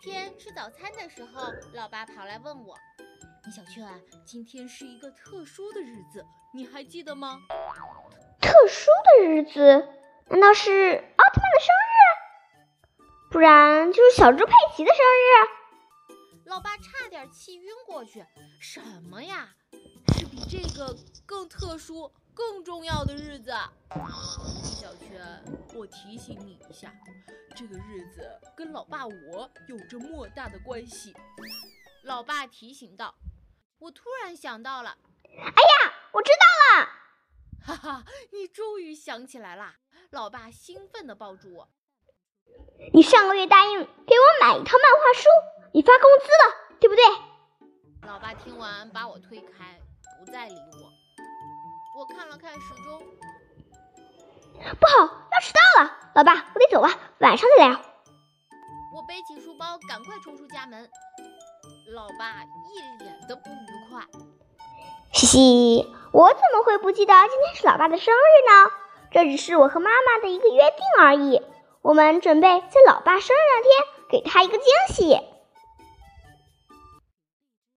天吃早餐的时候，老爸跑来问我：“米小圈，今天是一个特殊的日子，你还记得吗？”特殊的日子？难道是奥特曼的生日？不然就是小猪佩奇的生日？老爸差点气晕过去。什么呀？是比这个更特殊、更重要的日子。小圈，我提醒你一下，这个日子跟老爸我有着莫大的关系。老爸提醒道。我突然想到了，哎呀，我知道了！哈哈，你终于想起来啦！老爸兴奋地抱住我。你上个月答应给我买一套漫画书，你发工资了，对不对？老爸听完把我推开，不再理我。我看了看时钟，不好，要迟到了。老爸，我得走了，晚上再聊。我背起书包，赶快冲出家门。老爸一脸的不愉快。嘻嘻，我怎么会不记得今天是老爸的生日呢？这只是我和妈妈的一个约定而已。我们准备在老爸生日那天给他一个惊喜。